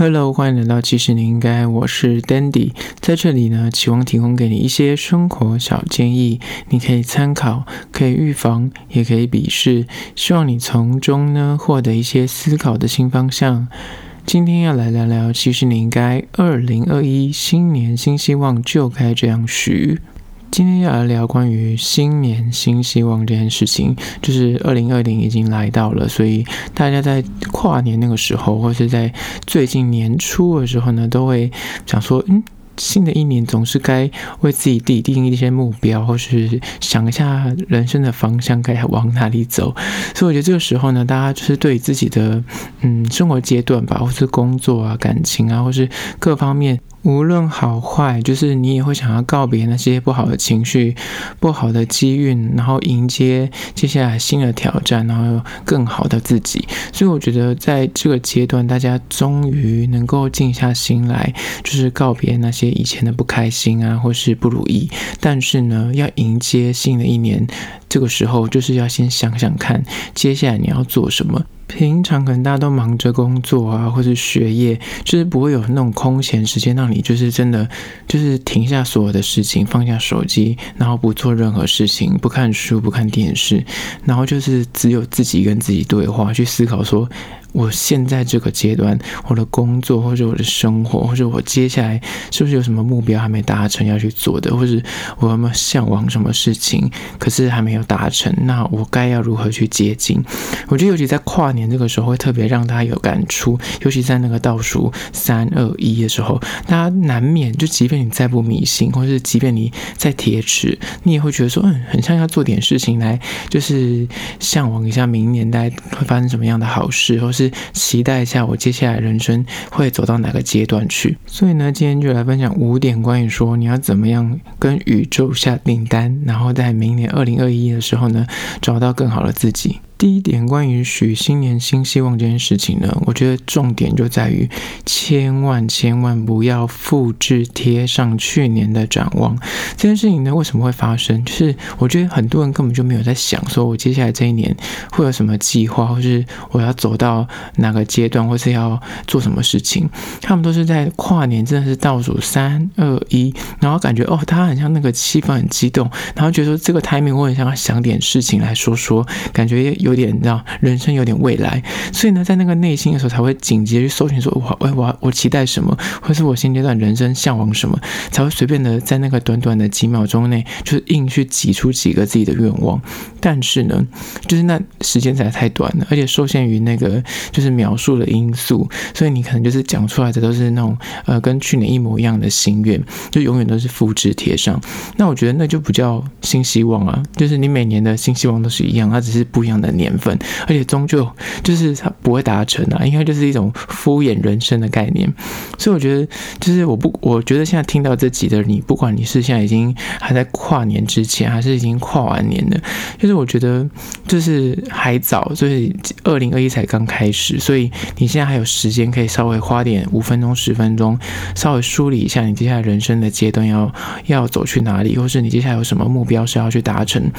Hello，欢迎来到其实你应该，我是 Dandy，在这里呢，期望提供给你一些生活小建议，你可以参考，可以预防，也可以鄙视，希望你从中呢获得一些思考的新方向。今天要来聊聊，其实你应该，二零二一新年新希望就该这样许。今天要来聊关于新年新希望这件事情，就是二零二零已经来到了，所以大家在跨年那个时候，或是在最近年初的时候呢，都会想说，嗯。新的一年总是该为自己定定一些目标，或是想一下人生的方向该往哪里走。所以我觉得这个时候呢，大家就是对自己的嗯生活阶段吧，或是工作啊、感情啊，或是各方面。无论好坏，就是你也会想要告别那些不好的情绪、不好的机运，然后迎接接下来新的挑战，然后有更好的自己。所以我觉得在这个阶段，大家终于能够静下心来，就是告别那些以前的不开心啊，或是不如意。但是呢，要迎接新的一年，这个时候就是要先想想看，接下来你要做什么。平常可能大家都忙着工作啊，或是学业，就是不会有那种空闲时间让你就是真的就是停下所有的事情，放下手机，然后不做任何事情，不看书，不看电视，然后就是只有自己跟自己对话，去思考说。我现在这个阶段，我的工作或者我的生活，或者我接下来是不是有什么目标还没达成要去做的，或者我有没有向往什么事情，可是还没有达成，那我该要如何去接近？我觉得尤其在跨年这个时候会特别让大家有感触，尤其在那个倒数三二一的时候，大家难免就即便你再不迷信，或是即便你再铁齿，你也会觉得说，嗯，很像要做点事情来，就是向往一下明年大概会发生什么样的好事，或是。是期待一下我接下来人生会走到哪个阶段去，所以呢，今天就来分享五点关于说你要怎么样跟宇宙下订单，然后在明年二零二一的时候呢，找到更好的自己。第一点，关于许新年新希望这件事情呢，我觉得重点就在于千万千万不要复制贴上去年的展望。这件事情呢，为什么会发生？就是我觉得很多人根本就没有在想，说我接下来这一年会有什么计划，或是我要走到哪个阶段，或是要做什么事情。他们都是在跨年，真的是倒数三二一，然后感觉哦，他很像那个气氛很激动，然后觉得说这个 timing 我很想要想点事情来说说，感觉有。有点你知道，人生有点未来，所以呢，在那个内心的时候，才会紧急去搜寻说，我我我我期待什么，或是我现阶段人生向往什么，才会随便的在那个短短的几秒钟内，就是硬去挤出几个自己的愿望。但是呢，就是那时间实在太短了，而且受限于那个就是描述的因素，所以你可能就是讲出来的都是那种呃跟去年一模一样的心愿，就永远都是复制贴上。那我觉得那就不叫新希望啊，就是你每年的新希望都是一样，它只是不一样的年份，而且终究就是它不会达成啊，应该就是一种敷衍人生的概念。所以我觉得，就是我不，我觉得现在听到这集的你，不管你是现在已经还在跨年之前，还是已经跨完年的，就是我觉得就是还早，所以二零二一才刚开始，所以你现在还有时间可以稍微花点五分钟、十分钟，稍微梳理一下你接下来人生的阶段要要走去哪里，或是你接下来有什么目标是要去达成，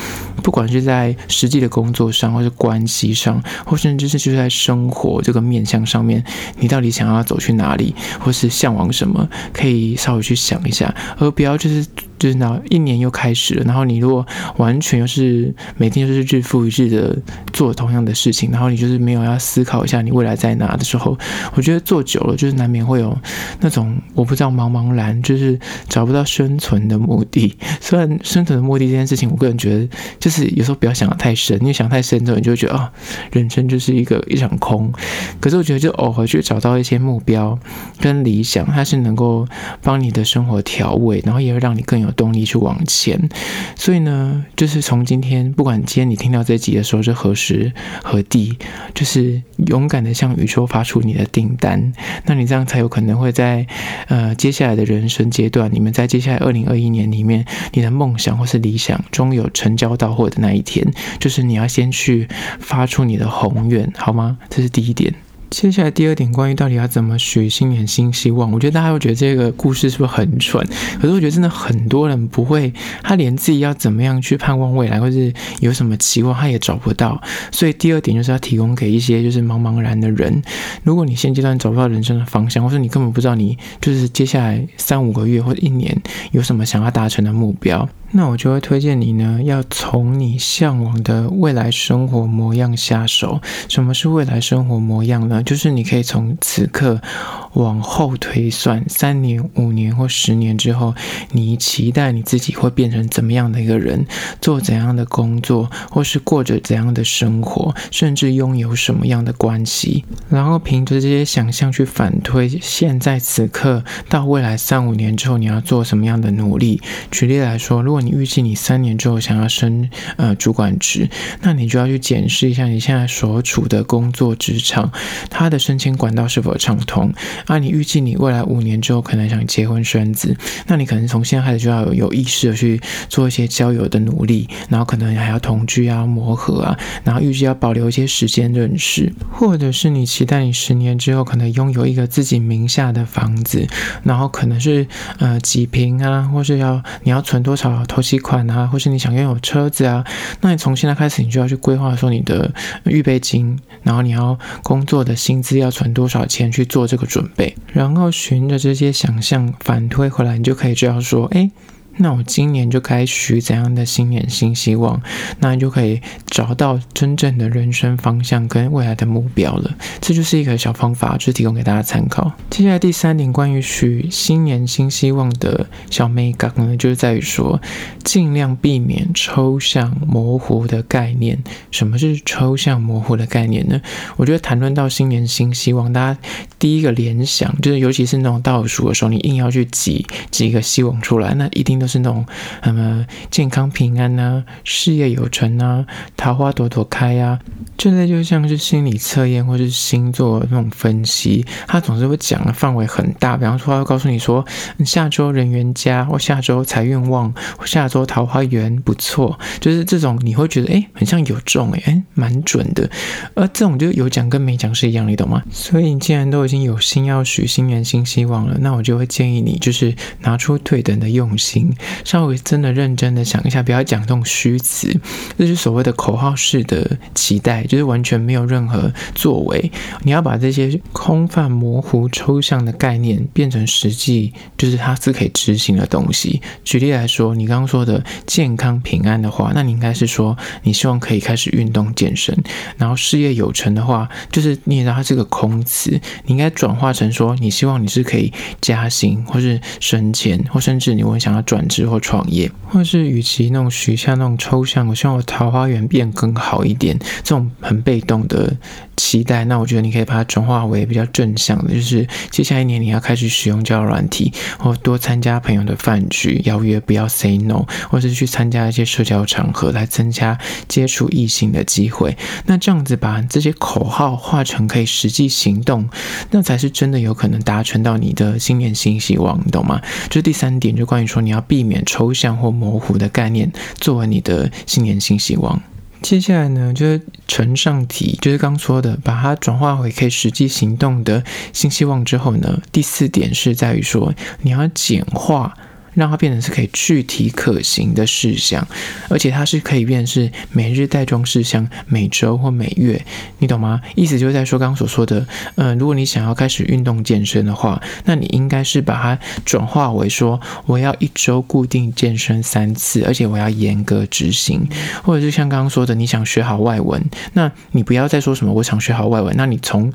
不管是在实际的工作上，或是关系上，或甚至是就是在生活这个面向上面，你到底想要走去哪里，或是向往什么，可以稍微去想一下，而不要就是。就是那一年又开始了，然后你如果完全又是每天就是日复一日的做同样的事情，然后你就是没有要思考一下你未来在哪的时候，我觉得做久了就是难免会有那种我不知道茫茫然，就是找不到生存的目的。虽然生存的目的这件事情，我个人觉得就是有时候不要想得太深，因为想太深之后，你就会觉得啊，人生就是一个一场空。可是我觉得就偶尔去找到一些目标跟理想，它是能够帮你的生活调味，然后也会让你更有。动力去往前，所以呢，就是从今天，不管今天你听到这集的时候是何时何地，就是勇敢的向宇宙发出你的订单，那你这样才有可能会在呃接下来的人生阶段，你们在接下来二零二一年里面，你的梦想或是理想终有成交到货的那一天，就是你要先去发出你的宏愿，好吗？这是第一点。接下来第二点，关于到底要怎么许新年新希望，我觉得大家会觉得这个故事是不是很蠢？可是我觉得真的很多人不会，他连自己要怎么样去盼望未来，或是有什么期望，他也找不到。所以第二点就是要提供给一些就是茫茫然的人，如果你现阶段找不到人生的方向，或是你根本不知道你就是接下来三五个月或者一年有什么想要达成的目标。那我就会推荐你呢，要从你向往的未来生活模样下手。什么是未来生活模样呢？就是你可以从此刻往后推算，三年、五年或十年之后，你期待你自己会变成怎么样的一个人，做怎样的工作，或是过着怎样的生活，甚至拥有什么样的关系。然后凭着这些想象去反推，现在此刻到未来三五年之后，你要做什么样的努力。举例来说，如果你预计你三年之后想要升呃主管职，那你就要去检视一下你现在所处的工作职场，它的升迁管道是否畅通。啊，你预计你未来五年之后可能想结婚生子，那你可能从现在开始就要有意识的去做一些交友的努力，然后可能还要同居啊、磨合啊，然后预计要保留一些时间认识，或者是你期待你十年之后可能拥有一个自己名下的房子，然后可能是呃几平啊，或是要你要存多少头期款啊，或是你想拥有车子啊，那你从现在开始你就要去规划说你的预备金，然后你要工作的薪资要存多少钱去做这个准备，然后循着这些想象反推回来，你就可以知道说，哎。那我今年就该许怎样的新年新希望？那你就可以找到真正的人生方向跟未来的目标了。这就是一个小方法，就是提供给大家参考。接下来第三点，关于许新年新希望的小眉角呢，就是在于说，尽量避免抽象模糊的概念。什么是抽象模糊的概念呢？我觉得谈论到新年新希望，大家第一个联想就是，尤其是那种倒数的时候，你硬要去挤挤一个希望出来，那一定。都是那种什么健康平安啊、事业有成啊、桃花朵朵开啊，这类就像是心理测验或是星座那种分析，他总是会讲的范围很大。比方说，他会告诉你说，下周人缘佳，或下周财运旺，或下周桃花源不错，就是这种你会觉得哎，很像有中哎，哎，蛮准的。而这种就有讲跟没讲是一样，你懂吗？所以你既然都已经有心要许新年新希望了，那我就会建议你，就是拿出对等的用心。稍微真的认真的想一下，不要讲这种虚词，这是所谓的口号式的期待，就是完全没有任何作为。你要把这些空泛、模糊、抽象的概念变成实际，就是它是可以执行的东西。举例来说，你刚刚说的健康平安的话，那你应该是说你希望可以开始运动健身，然后事业有成的话，就是你也知道它是个空词，你应该转化成说你希望你是可以加薪，或是升迁，或甚至你会想要转。之后创业，或是与其那种许下那种抽象，我希望我桃花源变更好一点，这种很被动的期待，那我觉得你可以把它转化为比较正向的，就是接下来一年你要开始使用交友软体，或多参加朋友的饭局邀约，不要 say no，或是去参加一些社交场合来增加接触异性的机会。那这样子把这些口号化成可以实际行动，那才是真的有可能达成到你的新年新希望，你懂吗？就是第三点，就关于说你要。避免抽象或模糊的概念作为你的新年新希望。接下来呢，就是承上题，就是刚说的，把它转化回可以实际行动的新希望之后呢，第四点是在于说你要简化。让它变成是可以具体可行的事项，而且它是可以变成是每日带状事项，每周或每月，你懂吗？意思就是在说刚刚所说的，嗯，如果你想要开始运动健身的话，那你应该是把它转化为说，我要一周固定健身三次，而且我要严格执行，或者是像刚刚说的，你想学好外文，那你不要再说什么我想学好外文，那你从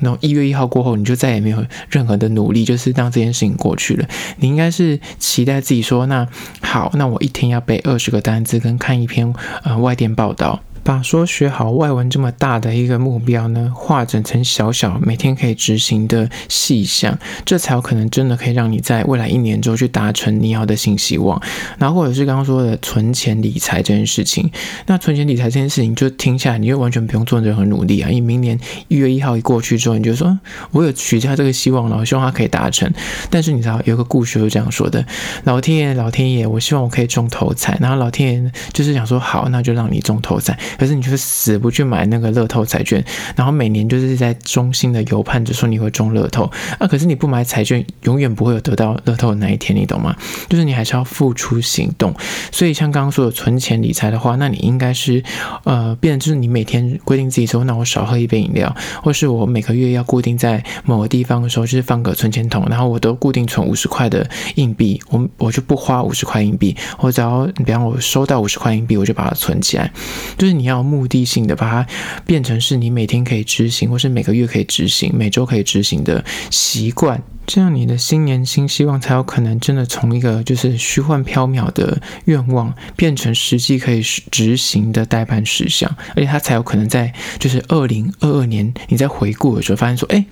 然后一月一号过后，你就再也没有任何的努力，就是让这件事情过去了。你应该是期待自己说：“那好，那我一天要背二十个单词，跟看一篇呃外电报道。”把说学好外文这么大的一个目标呢，化整成小小每天可以执行的细项，这才有可能真的可以让你在未来一年之后去达成你要的新希望。然后或者是刚刚说的存钱理财这件事情，那存钱理财这件事情就听下来，你就完全不用做任何努力啊！因为明年一月一号一过去之后，你就说我有许下这个希望了，我希望它可以达成。但是你知道有个故事是这样说的：老天爷，老天爷，我希望我可以中头彩。然后老天爷就是想说好，那就让你中头彩。可是你就是死不去买那个乐透彩券，然后每年就是在衷心的游盼着说你会中乐透啊，可是你不买彩券，永远不会有得到乐透的那一天，你懂吗？就是你还是要付出行动。所以像刚刚说的存钱理财的话，那你应该是呃，变就是你每天规定自己说，那我少喝一杯饮料，或是我每个月要固定在某个地方的时候，就是放个存钱筒，然后我都固定存五十块的硬币，我我就不花五十块硬币，我只要比方我收到五十块硬币，我就把它存起来，就是你要目的性的把它变成是你每天可以执行，或是每个月可以执行，每周可以执行的习惯。这样你的新年新希望才有可能真的从一个就是虚幻缥缈的愿望变成实际可以执行的待办事项，而且它才有可能在就是二零二二年你在回顾的时候发现说，哎，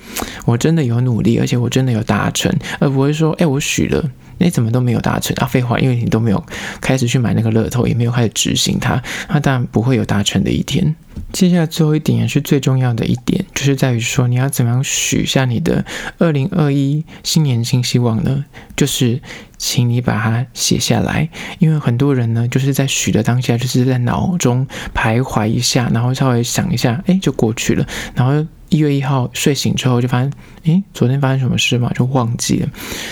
我真的有努力，而且我真的有达成，而不会说，哎，我许了。你怎么都没有达成啊？废话，因为你都没有开始去买那个乐透，也没有开始执行它，那当然不会有达成的一天。接下来最后一点也是最重要的一点，就是在于说你要怎么样许下你的二零二一新年新希望呢？就是请你把它写下来，因为很多人呢就是在许的当下，就是在脑中徘徊一下，然后稍微想一下，哎，就过去了，然后。一月一号睡醒之后就发现，诶，昨天发生什么事嘛？就忘记了。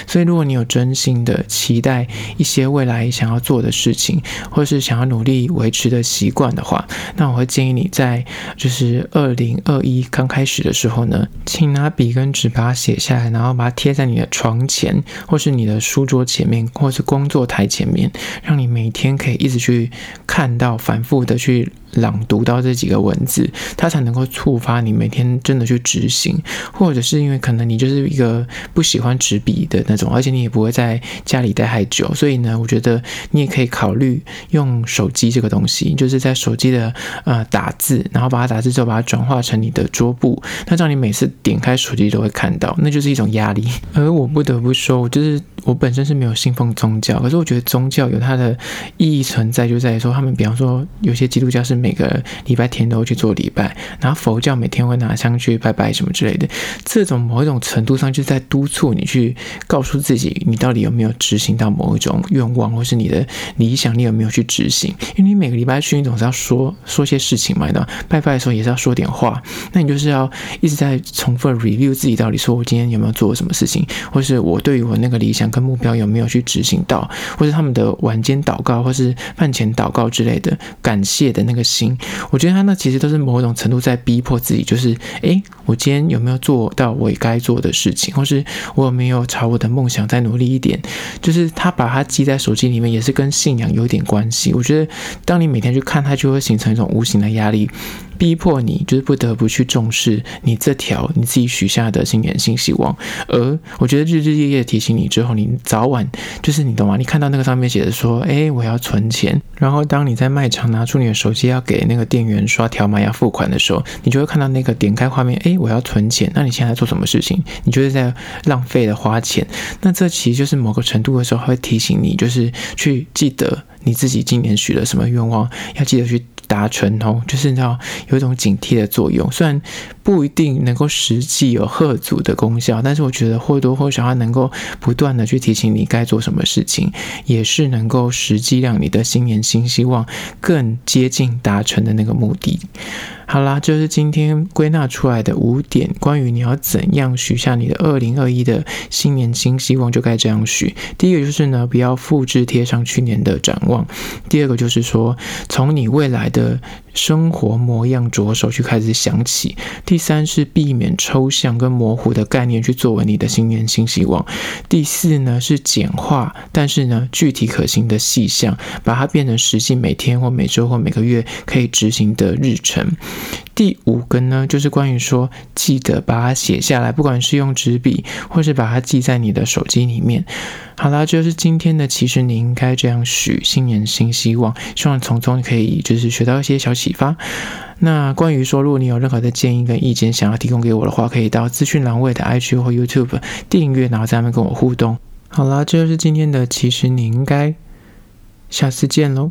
所以，如果你有真心的期待一些未来想要做的事情，或是想要努力维持的习惯的话，那我会建议你在就是二零二一刚开始的时候呢，请拿笔跟纸把它写下来，然后把它贴在你的床前，或是你的书桌前面，或是工作台前面，让你每天可以一直去看到，反复的去。朗读到这几个文字，它才能够触发你每天真的去执行，或者是因为可能你就是一个不喜欢纸笔的那种，而且你也不会在家里待太久，所以呢，我觉得你也可以考虑用手机这个东西，就是在手机的呃打字，然后把它打字之后把它转化成你的桌布，那这样你每次点开手机都会看到，那就是一种压力。而我不得不说，我就是我本身是没有信奉宗教，可是我觉得宗教有它的意义存在，就在于说他们比方说有些基督教是。每个礼拜天都会去做礼拜，然后佛教每天会拿香去拜拜什么之类的。这种某一种程度上，就是在督促你去告诉自己，你到底有没有执行到某一种愿望，或是你的理想，你有没有去执行？因为你每个礼拜去，你总是要说说些事情嘛，对吧？拜拜的时候也是要说点话，那你就是要一直在重复 review 自己到底说我今天有没有做什么事情，或是我对于我那个理想跟目标有没有去执行到，或是他们的晚间祷告，或是饭前祷告之类的感谢的那个。心，我觉得他那其实都是某种程度在逼迫自己，就是，诶，我今天有没有做到我该做的事情，或是我有没有朝我的梦想再努力一点？就是他把它记在手机里面，也是跟信仰有点关系。我觉得，当你每天去看它，就会形成一种无形的压力。逼迫你就是不得不去重视你这条你自己许下的新年新希望，而我觉得日日夜夜提醒你之后，你早晚就是你懂吗？你看到那个上面写的说，哎，我要存钱，然后当你在卖场拿出你的手机要给那个店员刷条码要付款的时候，你就会看到那个点开画面，哎，我要存钱。那你现在在做什么事情？你就是在浪费的花钱。那这其实就是某个程度的时候会提醒你，就是去记得你自己今年许了什么愿望，要记得去。达成哦，就是你知道有一种警惕的作用，虽然不一定能够实际有贺祖的功效，但是我觉得或多或少它能够不断的去提醒你该做什么事情，也是能够实际让你的新年新希望更接近达成的那个目的。好啦，就是今天归纳出来的五点，关于你要怎样许下你的二零二一的新年新希望，就该这样许。第一个就是呢，不要复制贴上去年的展望第二个就是说，从你未来的生活模样着手去开始想起；第三是避免抽象跟模糊的概念去作为你的新年新希望；第四呢是简化，但是呢具体可行的细项，把它变成实际每天或每周或每个月可以执行的日程。第五个呢，就是关于说，记得把它写下来，不管是用纸笔，或是把它记在你的手机里面。好啦，就是今天的，其实你应该这样许新年新希望，希望从中可以就是学到一些小启发。那关于说，如果你有任何的建议跟意见想要提供给我的话，可以到资讯栏位的 IG 或 YouTube 订阅，然后在那边跟我互动。好啦，这就是今天的，其实你应该，下次见喽。